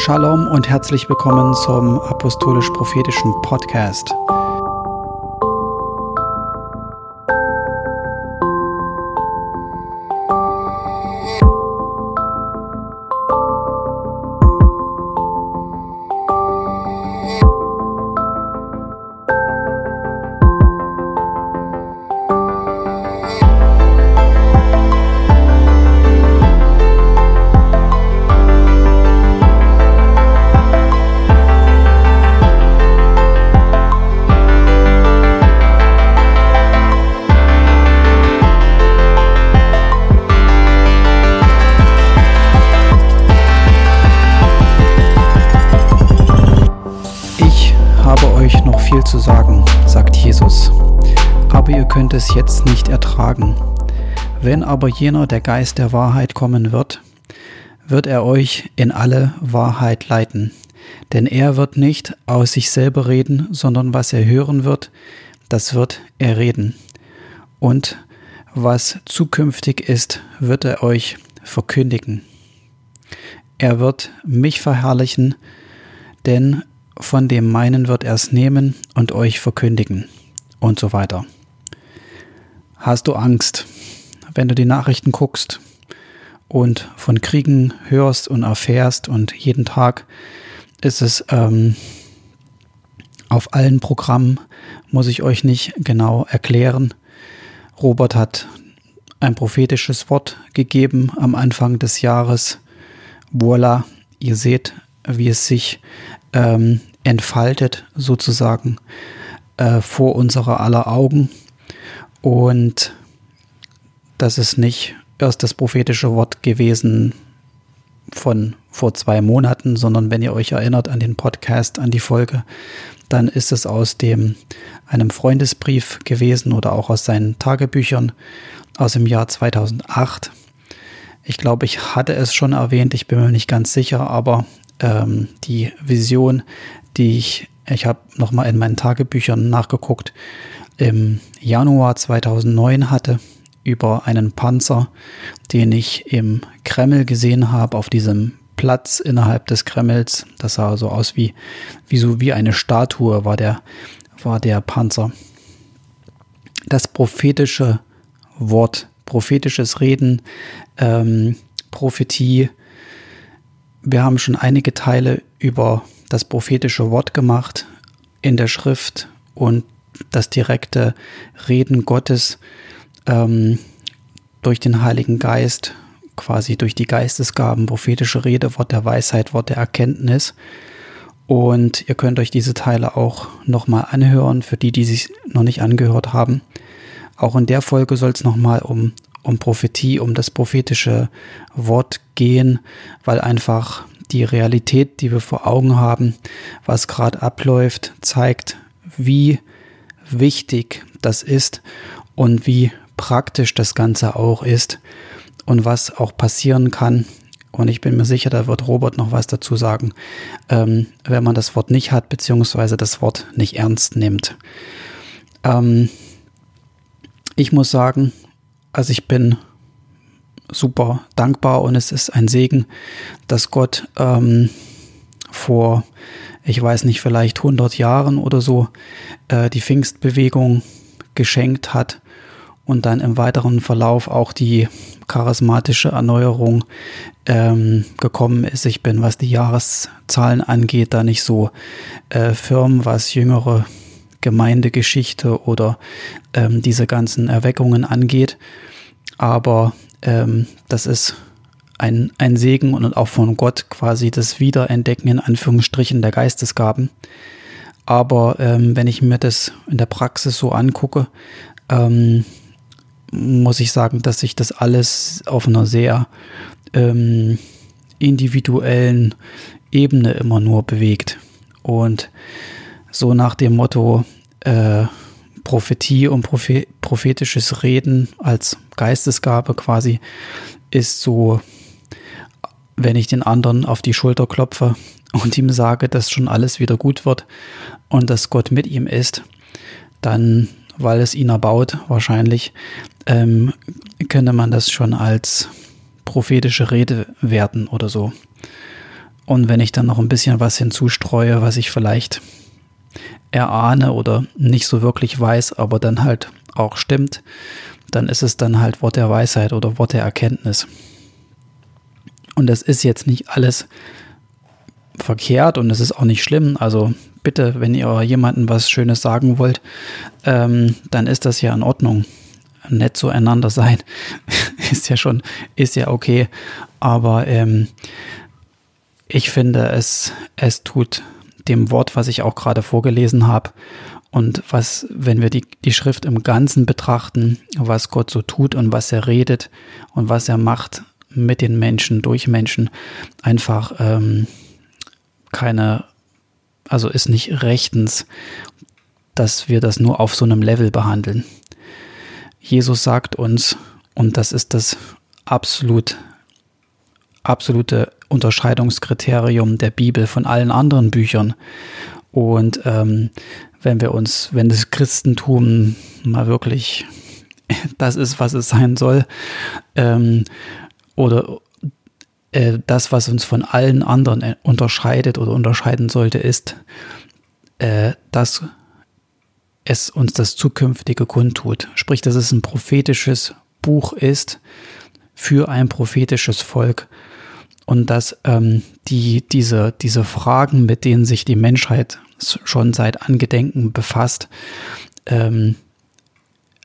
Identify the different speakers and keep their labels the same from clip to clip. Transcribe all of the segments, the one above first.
Speaker 1: Shalom und herzlich willkommen zum Apostolisch-Prophetischen Podcast. Zu sagen, sagt Jesus, aber ihr könnt es jetzt nicht ertragen. Wenn aber jener der Geist der Wahrheit kommen wird, wird er euch in alle Wahrheit leiten. Denn er wird nicht aus sich selber reden, sondern was er hören wird, das wird er reden. Und was zukünftig ist, wird er euch verkündigen. Er wird mich verherrlichen, denn von dem meinen wird er es nehmen und euch verkündigen und so weiter. Hast du Angst, wenn du die Nachrichten guckst und von Kriegen hörst und erfährst und jeden Tag ist es ähm, auf allen Programmen, muss ich euch nicht genau erklären. Robert hat ein prophetisches Wort gegeben am Anfang des Jahres. Voila, ihr seht, wie es sich ähm, entfaltet sozusagen äh, vor unserer aller Augen. Und das ist nicht erst das prophetische Wort gewesen von vor zwei Monaten, sondern wenn ihr euch erinnert an den Podcast, an die Folge, dann ist es aus dem einem Freundesbrief gewesen oder auch aus seinen Tagebüchern aus dem Jahr 2008. Ich glaube, ich hatte es schon erwähnt, ich bin mir nicht ganz sicher, aber ähm, die Vision, die ich, ich habe nochmal in meinen Tagebüchern nachgeguckt, im Januar 2009 hatte über einen Panzer, den ich im Kreml gesehen habe, auf diesem Platz innerhalb des Kremls. Das sah so aus wie, wie so wie eine Statue war der, war der Panzer. Das prophetische Wort, prophetisches Reden, ähm, Prophetie, wir haben schon einige Teile über das prophetische Wort gemacht in der Schrift und das direkte Reden Gottes ähm, durch den Heiligen Geist, quasi durch die Geistesgaben, prophetische Rede, Wort der Weisheit, Wort der Erkenntnis. Und ihr könnt euch diese Teile auch nochmal anhören, für die, die sich noch nicht angehört haben. Auch in der Folge soll es nochmal um um Prophetie, um das prophetische Wort gehen, weil einfach die Realität, die wir vor Augen haben, was gerade abläuft, zeigt, wie wichtig das ist und wie praktisch das Ganze auch ist und was auch passieren kann. Und ich bin mir sicher, da wird Robert noch was dazu sagen, ähm, wenn man das Wort nicht hat, beziehungsweise das Wort nicht ernst nimmt. Ähm, ich muss sagen, also ich bin super dankbar und es ist ein Segen, dass Gott ähm, vor, ich weiß nicht, vielleicht 100 Jahren oder so äh, die Pfingstbewegung geschenkt hat und dann im weiteren Verlauf auch die charismatische Erneuerung ähm, gekommen ist. Ich bin, was die Jahreszahlen angeht, da nicht so äh, firm, was jüngere Gemeindegeschichte oder ähm, diese ganzen Erweckungen angeht. Aber ähm, das ist ein, ein Segen und auch von Gott quasi das Wiederentdecken in Anführungsstrichen der Geistesgaben. Aber ähm, wenn ich mir das in der Praxis so angucke, ähm, muss ich sagen, dass sich das alles auf einer sehr ähm, individuellen Ebene immer nur bewegt. Und so nach dem Motto, äh, Prophetie und prophetisches Reden als Geistesgabe quasi ist so, wenn ich den anderen auf die Schulter klopfe und ihm sage, dass schon alles wieder gut wird und dass Gott mit ihm ist, dann, weil es ihn erbaut, wahrscheinlich, ähm, könnte man das schon als prophetische Rede werten oder so. Und wenn ich dann noch ein bisschen was hinzustreue, was ich vielleicht erahne oder nicht so wirklich weiß, aber dann halt auch stimmt, dann ist es dann halt Wort der Weisheit oder Wort der Erkenntnis. Und das ist jetzt nicht alles verkehrt und es ist auch nicht schlimm. Also bitte, wenn ihr jemandem was Schönes sagen wollt, ähm, dann ist das ja in Ordnung. Nett zueinander sein ist ja schon, ist ja okay. Aber ähm, ich finde, es, es tut dem Wort, was ich auch gerade vorgelesen habe, und was, wenn wir die, die Schrift im Ganzen betrachten, was Gott so tut und was er redet und was er macht mit den Menschen, durch Menschen, einfach ähm, keine, also ist nicht rechtens, dass wir das nur auf so einem Level behandeln. Jesus sagt uns, und das ist das absolut, absolute Unterscheidungskriterium der Bibel von allen anderen Büchern. Und ähm, wenn wir uns, wenn das Christentum mal wirklich das ist, was es sein soll, ähm, oder äh, das, was uns von allen anderen äh, unterscheidet oder unterscheiden sollte, ist, äh, dass es uns das Zukünftige kundtut. Sprich, dass es ein prophetisches Buch ist für ein prophetisches Volk und dass ähm, die, diese, diese Fragen, mit denen sich die Menschheit schon seit Angedenken befasst, ähm,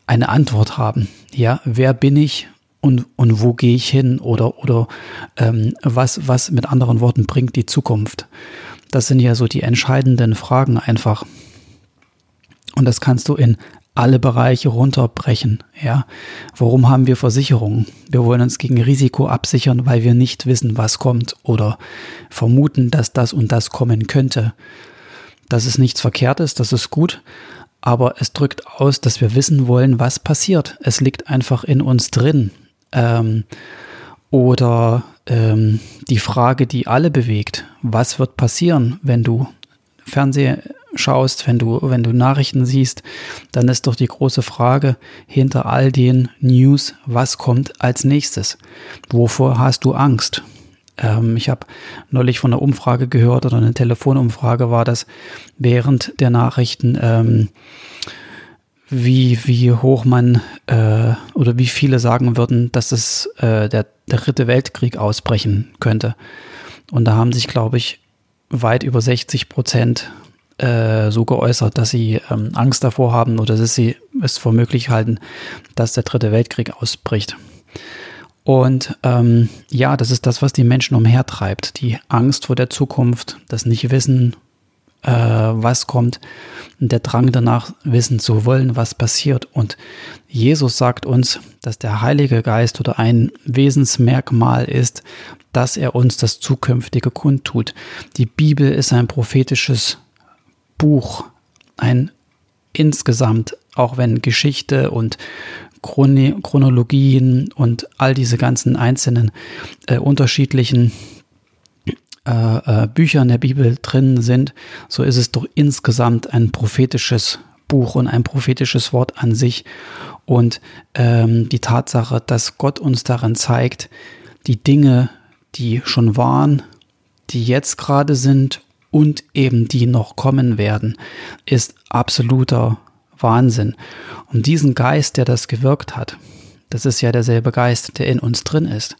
Speaker 1: eine Antwort haben. Ja, wer bin ich und, und wo gehe ich hin oder, oder ähm, was, was mit anderen Worten bringt die Zukunft? Das sind ja so die entscheidenden Fragen einfach. Und das kannst du in alle Bereiche runterbrechen. Ja, warum haben wir Versicherungen? Wir wollen uns gegen Risiko absichern, weil wir nicht wissen, was kommt oder vermuten, dass das und das kommen könnte. Das ist nichts Verkehrtes, das ist gut, aber es drückt aus, dass wir wissen wollen, was passiert. Es liegt einfach in uns drin. Ähm, oder ähm, die Frage, die alle bewegt, was wird passieren, wenn du Fernsehen schaust, wenn du, wenn du Nachrichten siehst, dann ist doch die große Frage hinter all den News, was kommt als nächstes? Wovor hast du Angst? Ähm, ich habe neulich von einer Umfrage gehört oder eine Telefonumfrage war das während der Nachrichten, ähm, wie, wie hoch man äh, oder wie viele sagen würden, dass es äh, der, der dritte Weltkrieg ausbrechen könnte. Und da haben sich, glaube ich, weit über 60 Prozent äh, so geäußert, dass sie ähm, Angst davor haben oder dass sie es für möglich halten, dass der dritte Weltkrieg ausbricht. Und ähm, ja, das ist das, was die Menschen umhertreibt. Die Angst vor der Zukunft, das Nicht-Wissen, äh, was kommt, der Drang danach, wissen zu wollen, was passiert. Und Jesus sagt uns, dass der Heilige Geist oder ein Wesensmerkmal ist, dass er uns das Zukünftige kundtut. Die Bibel ist ein prophetisches Buch, ein insgesamt, auch wenn Geschichte und Chronologien und all diese ganzen einzelnen äh, unterschiedlichen äh, äh, Bücher in der Bibel drin sind, so ist es doch insgesamt ein prophetisches Buch und ein prophetisches Wort an sich. Und ähm, die Tatsache, dass Gott uns darin zeigt, die Dinge, die schon waren, die jetzt gerade sind und eben die noch kommen werden, ist absoluter Wahnsinn. Und diesen Geist, der das gewirkt hat, das ist ja derselbe Geist, der in uns drin ist,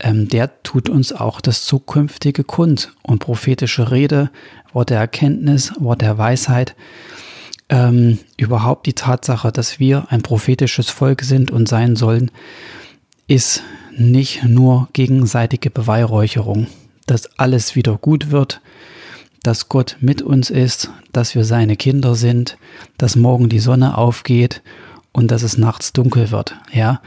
Speaker 1: ähm, der tut uns auch das zukünftige kund und prophetische Rede, Wort der Erkenntnis, Wort der Weisheit, ähm, überhaupt die Tatsache, dass wir ein prophetisches Volk sind und sein sollen, ist nicht nur gegenseitige Beweihräucherung, dass alles wieder gut wird, dass Gott mit uns ist, dass wir seine Kinder sind, dass morgen die Sonne aufgeht und dass es nachts dunkel wird. Ja,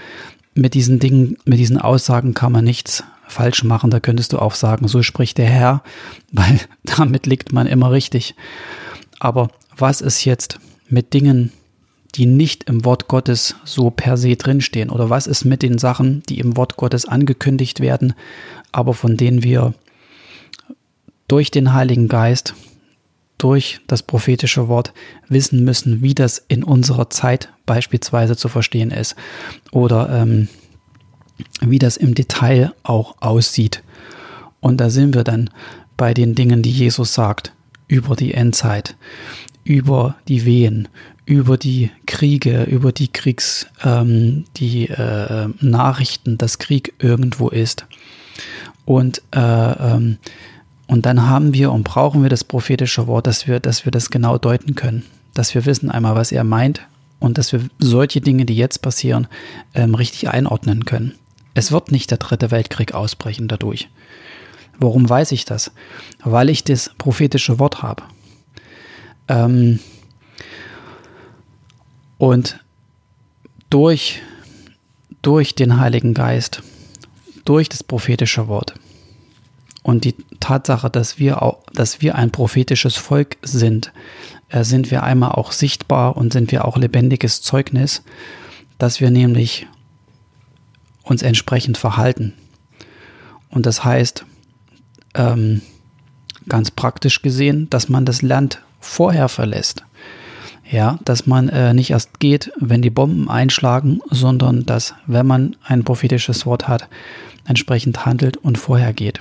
Speaker 1: mit diesen Dingen, mit diesen Aussagen kann man nichts falsch machen. Da könntest du auch sagen, so spricht der Herr, weil damit liegt man immer richtig. Aber was ist jetzt mit Dingen, die nicht im Wort Gottes so per se drinstehen? Oder was ist mit den Sachen, die im Wort Gottes angekündigt werden, aber von denen wir durch den Heiligen Geist, durch das prophetische Wort wissen müssen, wie das in unserer Zeit beispielsweise zu verstehen ist oder ähm, wie das im Detail auch aussieht. Und da sind wir dann bei den Dingen, die Jesus sagt, über die Endzeit, über die Wehen, über die Kriege, über die Kriegs, ähm, die äh, Nachrichten, dass Krieg irgendwo ist. Und, äh, ähm, und dann haben wir und brauchen wir das prophetische Wort, dass wir, dass wir das genau deuten können. Dass wir wissen einmal, was er meint und dass wir solche Dinge, die jetzt passieren, ähm, richtig einordnen können. Es wird nicht der dritte Weltkrieg ausbrechen dadurch. Warum weiß ich das? Weil ich das prophetische Wort habe. Ähm, und durch, durch den Heiligen Geist, durch das prophetische Wort und die Tatsache, dass wir, auch, dass wir ein prophetisches Volk sind, äh, sind wir einmal auch sichtbar und sind wir auch lebendiges Zeugnis, dass wir nämlich uns entsprechend verhalten. Und das heißt, ähm, ganz praktisch gesehen, dass man das Land vorher verlässt. Ja, dass man äh, nicht erst geht, wenn die Bomben einschlagen, sondern dass, wenn man ein prophetisches Wort hat, entsprechend handelt und vorher geht.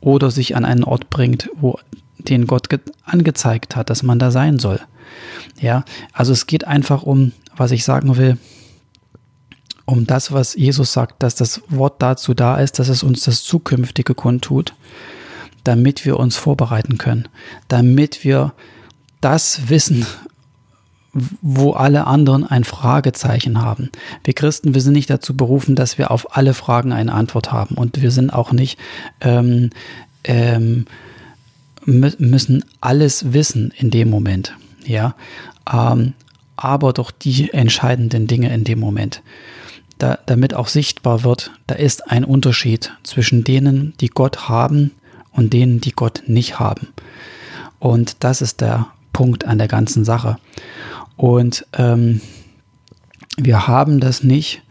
Speaker 1: Oder sich an einen Ort bringt, wo den Gott angezeigt hat, dass man da sein soll. Ja, also es geht einfach um, was ich sagen will, um das, was Jesus sagt, dass das Wort dazu da ist, dass es uns das Zukünftige kundtut, damit wir uns vorbereiten können, damit wir das wissen, wo alle anderen ein Fragezeichen haben. Wir Christen, wir sind nicht dazu berufen, dass wir auf alle Fragen eine Antwort haben und wir sind auch nicht ähm, ähm, müssen alles wissen in dem Moment, ja, ähm, aber doch die entscheidenden Dinge in dem Moment da, damit auch sichtbar wird, da ist ein Unterschied zwischen denen, die Gott haben und denen, die Gott nicht haben. Und das ist der Punkt an der ganzen Sache. Und ähm, wir haben das nicht,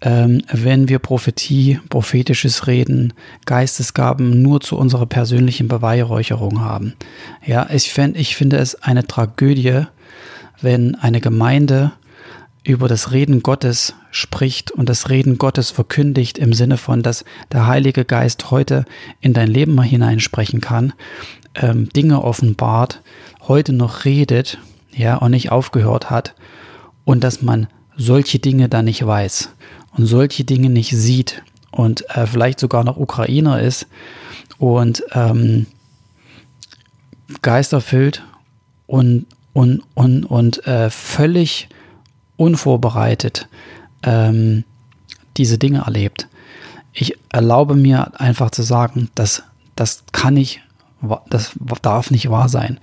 Speaker 1: ähm, wenn wir Prophetie, prophetisches Reden, Geistesgaben nur zu unserer persönlichen Beweihräucherung haben. Ja, ich, fänd, ich finde es eine Tragödie, wenn eine Gemeinde über das Reden Gottes spricht und das Reden Gottes verkündigt im Sinne von, dass der Heilige Geist heute in dein Leben hineinsprechen kann, ähm, Dinge offenbart, heute noch redet, ja, und nicht aufgehört hat und dass man solche Dinge da nicht weiß und solche Dinge nicht sieht und äh, vielleicht sogar noch Ukrainer ist und ähm, geisterfüllt und und und und äh, völlig unvorbereitet ähm, diese Dinge erlebt. Ich erlaube mir einfach zu sagen, dass das kann nicht, das darf nicht wahr sein.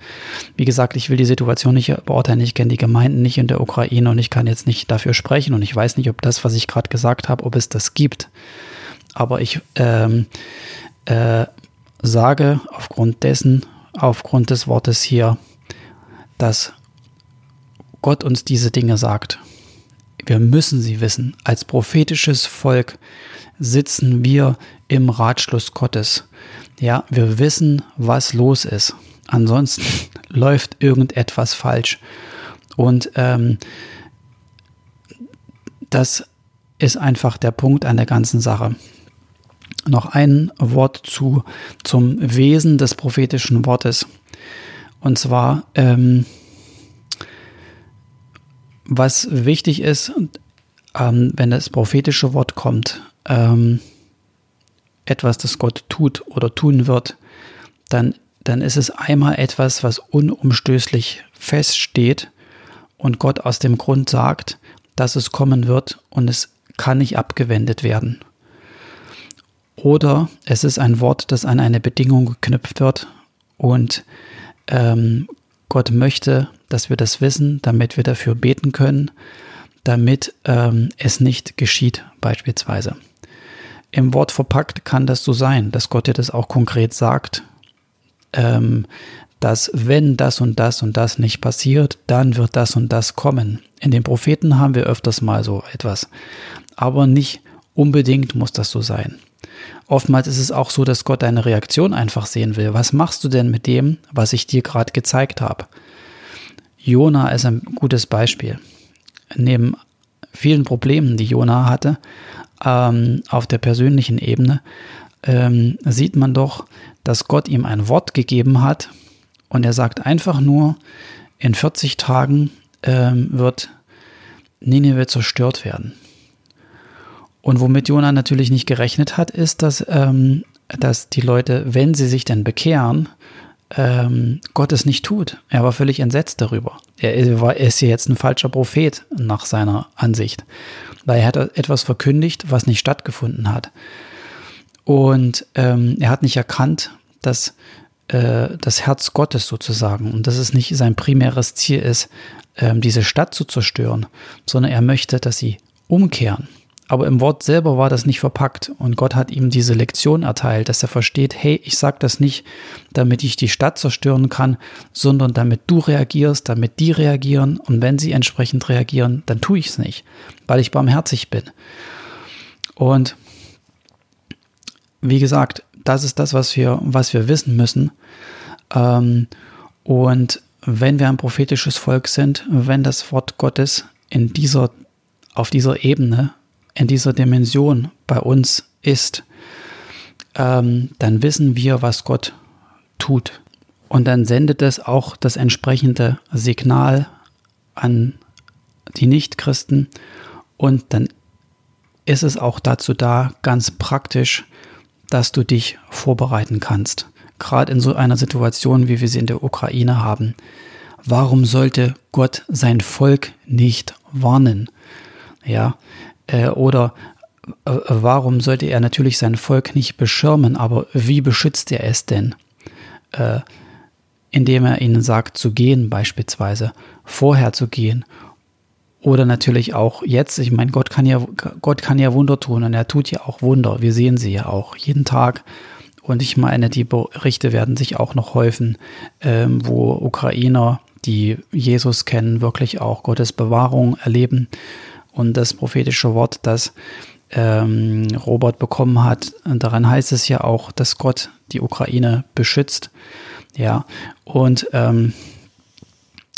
Speaker 1: Wie gesagt, ich will die Situation nicht beurteilen. Ich kenne die Gemeinden nicht in der Ukraine und ich kann jetzt nicht dafür sprechen und ich weiß nicht, ob das, was ich gerade gesagt habe, ob es das gibt. Aber ich ähm, äh, sage aufgrund dessen, aufgrund des Wortes hier, dass Gott uns diese Dinge sagt. Wir müssen sie wissen. Als prophetisches Volk sitzen wir im Ratschluss Gottes. Ja, wir wissen, was los ist. Ansonsten läuft irgendetwas falsch. Und ähm, das ist einfach der Punkt an der ganzen Sache. Noch ein Wort zu, zum Wesen des prophetischen Wortes. Und zwar, ähm, was wichtig ist, ähm, wenn das prophetische Wort kommt, ähm, etwas, das Gott tut oder tun wird, dann, dann ist es einmal etwas, was unumstößlich feststeht und Gott aus dem Grund sagt, dass es kommen wird und es kann nicht abgewendet werden. Oder es ist ein Wort, das an eine Bedingung geknüpft wird und ähm, Gott möchte, dass wir das wissen, damit wir dafür beten können, damit ähm, es nicht geschieht beispielsweise. Im Wort verpackt kann das so sein, dass Gott dir das auch konkret sagt, ähm, dass wenn das und das und das nicht passiert, dann wird das und das kommen. In den Propheten haben wir öfters mal so etwas, aber nicht unbedingt muss das so sein. Oftmals ist es auch so, dass Gott deine Reaktion einfach sehen will. Was machst du denn mit dem, was ich dir gerade gezeigt habe? Jona ist ein gutes Beispiel. Neben vielen Problemen, die Jona hatte, ähm, auf der persönlichen Ebene, ähm, sieht man doch, dass Gott ihm ein Wort gegeben hat und er sagt einfach nur, in 40 Tagen ähm, wird Nineveh zerstört werden. Und womit Jonah natürlich nicht gerechnet hat, ist, dass, ähm, dass die Leute, wenn sie sich denn bekehren, ähm, Gott es nicht tut. Er war völlig entsetzt darüber. Er, war, er ist ja jetzt ein falscher Prophet nach seiner Ansicht, weil er hat etwas verkündigt, was nicht stattgefunden hat. Und ähm, er hat nicht erkannt, dass äh, das Herz Gottes sozusagen und dass es nicht sein primäres Ziel ist, ähm, diese Stadt zu zerstören, sondern er möchte, dass sie umkehren. Aber im Wort selber war das nicht verpackt und Gott hat ihm diese Lektion erteilt, dass er versteht, hey, ich sage das nicht, damit ich die Stadt zerstören kann, sondern damit du reagierst, damit die reagieren und wenn sie entsprechend reagieren, dann tue ich es nicht, weil ich barmherzig bin. Und wie gesagt, das ist das, was wir, was wir wissen müssen. Ähm, und wenn wir ein prophetisches Volk sind, wenn das Wort Gottes in dieser, auf dieser Ebene in dieser Dimension bei uns ist, ähm, dann wissen wir, was Gott tut. Und dann sendet es auch das entsprechende Signal an die Nichtchristen und dann ist es auch dazu da, ganz praktisch, dass du dich vorbereiten kannst. Gerade in so einer Situation, wie wir sie in der Ukraine haben. Warum sollte Gott sein Volk nicht warnen? Ja, äh, oder äh, warum sollte er natürlich sein Volk nicht beschirmen, aber wie beschützt er es denn? Äh, indem er ihnen sagt zu gehen beispielsweise, vorher zu gehen. Oder natürlich auch jetzt, ich meine, Gott kann ja, Gott kann ja Wunder tun und er tut ja auch Wunder. Wir sehen sie ja auch jeden Tag. Und ich meine, die Berichte werden sich auch noch häufen, ähm, wo Ukrainer, die Jesus kennen, wirklich auch Gottes Bewahrung erleben und das prophetische Wort, das ähm, Robert bekommen hat, daran heißt es ja auch, dass Gott die Ukraine beschützt. Ja, und ähm,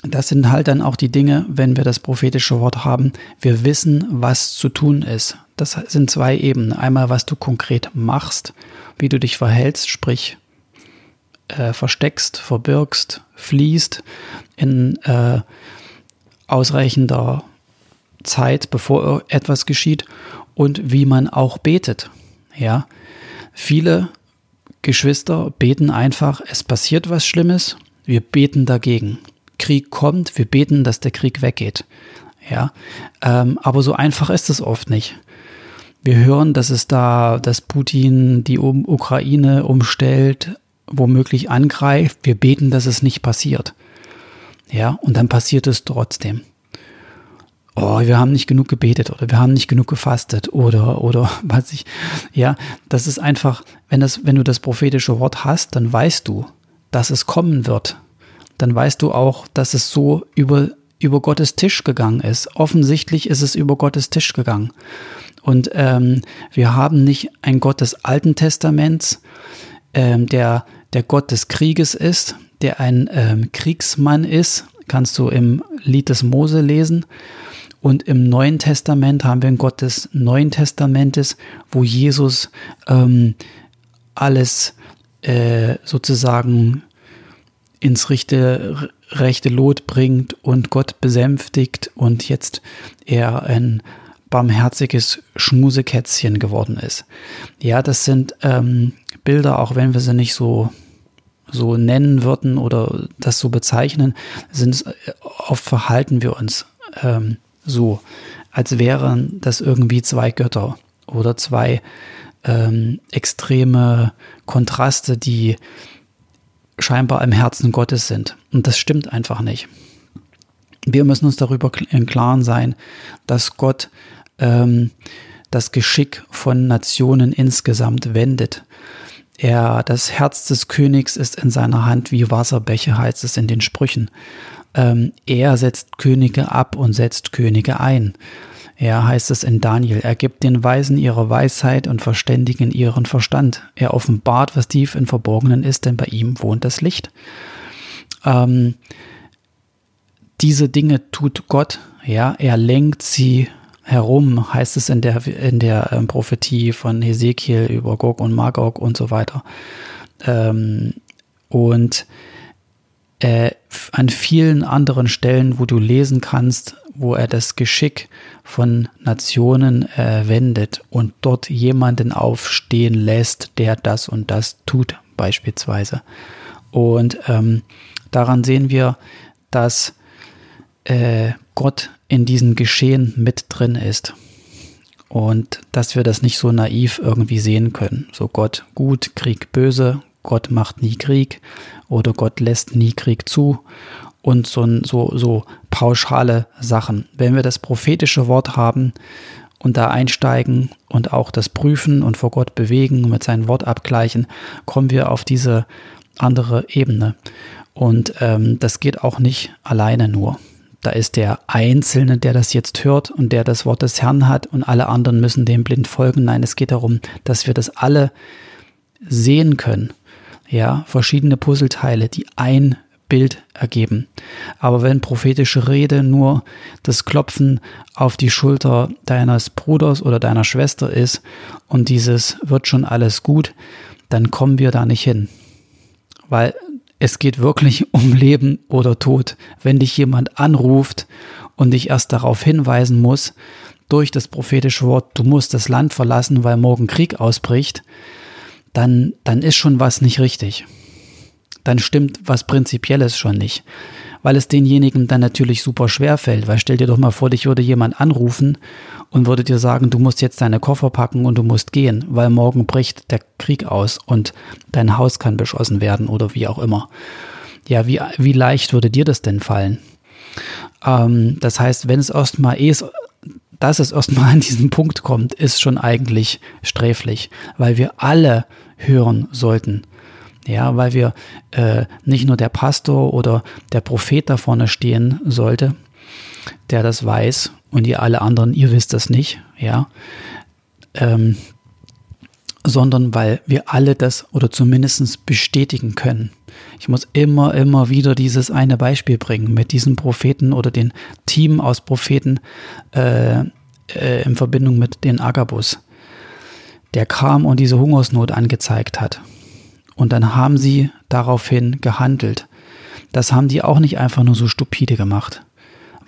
Speaker 1: das sind halt dann auch die Dinge, wenn wir das prophetische Wort haben. Wir wissen, was zu tun ist. Das sind zwei Ebenen. Einmal, was du konkret machst, wie du dich verhältst, sprich äh, versteckst, verbirgst, fließt in äh, ausreichender Zeit, bevor etwas geschieht und wie man auch betet. Ja, viele Geschwister beten einfach, es passiert was Schlimmes, wir beten dagegen. Krieg kommt, wir beten, dass der Krieg weggeht. Ja, ähm, aber so einfach ist es oft nicht. Wir hören, dass es da, dass Putin die Ukraine umstellt, womöglich angreift. Wir beten, dass es nicht passiert. Ja, und dann passiert es trotzdem oh, wir haben nicht genug gebetet oder wir haben nicht genug gefastet oder, oder was ich, ja, das ist einfach, wenn das, wenn du das prophetische Wort hast, dann weißt du, dass es kommen wird. Dann weißt du auch, dass es so über, über Gottes Tisch gegangen ist. Offensichtlich ist es über Gottes Tisch gegangen. Und ähm, wir haben nicht ein Gott des Alten Testaments, ähm, der der Gott des Krieges ist, der ein ähm, Kriegsmann ist, kannst du im Lied des Mose lesen, und im Neuen Testament haben wir einen Gott des Neuen Testamentes, wo Jesus ähm, alles äh, sozusagen ins rechte, rechte Lot bringt und Gott besänftigt und jetzt er ein barmherziges Schmusekätzchen geworden ist. Ja, das sind ähm, Bilder, auch wenn wir sie nicht so so nennen würden oder das so bezeichnen, sind äh, oft verhalten wir uns ähm, so, als wären das irgendwie zwei Götter oder zwei ähm, extreme Kontraste, die scheinbar im Herzen Gottes sind. Und das stimmt einfach nicht. Wir müssen uns darüber im Klaren sein, dass Gott ähm, das Geschick von Nationen insgesamt wendet. Er, das Herz des Königs ist in seiner Hand wie Wasserbäche, heißt es in den Sprüchen ähm, er setzt Könige ab und setzt Könige ein. Er heißt es in Daniel, er gibt den Weisen ihre Weisheit und Verständigen ihren Verstand. Er offenbart, was tief im Verborgenen ist, denn bei ihm wohnt das Licht. Ähm, diese Dinge tut Gott, ja, er lenkt sie herum, heißt es in der, in der ähm, Prophetie von Hesekiel über Gog und Magog und so weiter. Ähm, und äh, an vielen anderen Stellen, wo du lesen kannst, wo er das Geschick von Nationen äh, wendet und dort jemanden aufstehen lässt, der das und das tut, beispielsweise. Und ähm, daran sehen wir, dass äh, Gott in diesem Geschehen mit drin ist. Und dass wir das nicht so naiv irgendwie sehen können. So Gott gut, Krieg böse, Gott macht nie Krieg oder Gott lässt nie Krieg zu und so, so, so pauschale Sachen. Wenn wir das prophetische Wort haben und da einsteigen und auch das prüfen und vor Gott bewegen und mit seinem Wort abgleichen, kommen wir auf diese andere Ebene. Und ähm, das geht auch nicht alleine nur. Da ist der Einzelne, der das jetzt hört und der das Wort des Herrn hat und alle anderen müssen dem blind folgen. Nein, es geht darum, dass wir das alle sehen können. Ja, verschiedene Puzzleteile, die ein Bild ergeben. Aber wenn prophetische Rede nur das Klopfen auf die Schulter deines Bruders oder deiner Schwester ist und dieses wird schon alles gut, dann kommen wir da nicht hin. Weil es geht wirklich um Leben oder Tod. Wenn dich jemand anruft und dich erst darauf hinweisen muss, durch das prophetische Wort, du musst das Land verlassen, weil morgen Krieg ausbricht, dann, dann ist schon was nicht richtig. Dann stimmt was Prinzipielles schon nicht. Weil es denjenigen dann natürlich super schwer fällt. Weil stell dir doch mal vor, dich würde jemand anrufen und würde dir sagen, du musst jetzt deine Koffer packen und du musst gehen, weil morgen bricht der Krieg aus und dein Haus kann beschossen werden oder wie auch immer. Ja, wie, wie leicht würde dir das denn fallen? Ähm, das heißt, wenn es erstmal eh dass es erstmal an diesen Punkt kommt, ist schon eigentlich sträflich, weil wir alle hören sollten. Ja, weil wir äh, nicht nur der Pastor oder der Prophet da vorne stehen sollte, der das weiß und ihr alle anderen, ihr wisst das nicht, ja, ähm, sondern weil wir alle das oder zumindest bestätigen können. Ich muss immer, immer wieder dieses eine Beispiel bringen mit diesem Propheten oder den Team aus Propheten äh, äh, in Verbindung mit den Agabus, der kam und diese Hungersnot angezeigt hat. Und dann haben sie daraufhin gehandelt. Das haben die auch nicht einfach nur so stupide gemacht,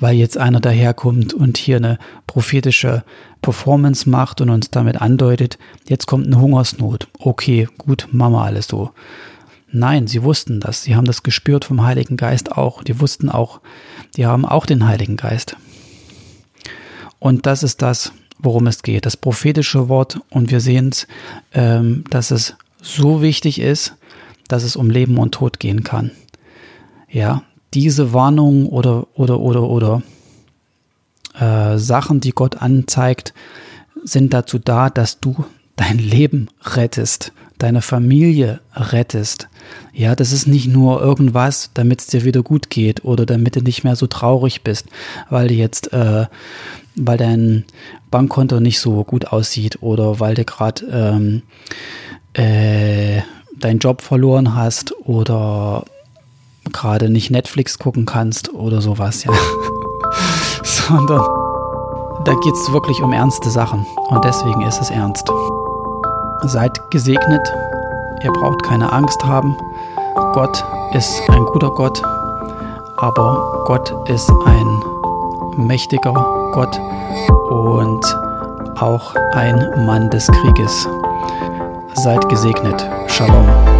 Speaker 1: weil jetzt einer daherkommt und hier eine prophetische Performance macht und uns damit andeutet, jetzt kommt eine Hungersnot. Okay, gut, wir alles so. Nein, sie wussten das. Sie haben das gespürt vom Heiligen Geist auch. Die wussten auch, die haben auch den Heiligen Geist. Und das ist das, worum es geht, das prophetische Wort. Und wir sehen es, ähm, dass es so wichtig ist, dass es um Leben und Tod gehen kann. Ja, diese Warnungen oder, oder, oder, oder äh, Sachen, die Gott anzeigt, sind dazu da, dass du dein Leben rettest, deine Familie rettest. Ja, das ist nicht nur irgendwas, damit es dir wieder gut geht oder damit du nicht mehr so traurig bist, weil du jetzt, äh, weil dein Bankkonto nicht so gut aussieht oder weil du gerade ähm, äh, deinen Job verloren hast oder gerade nicht Netflix gucken kannst oder sowas, ja. Sondern da geht es wirklich um ernste Sachen und deswegen ist es ernst. Seid gesegnet, ihr braucht keine Angst haben. Gott ist ein guter Gott, aber Gott ist ein mächtiger Gott und auch ein Mann des Krieges. Seid gesegnet. Shalom.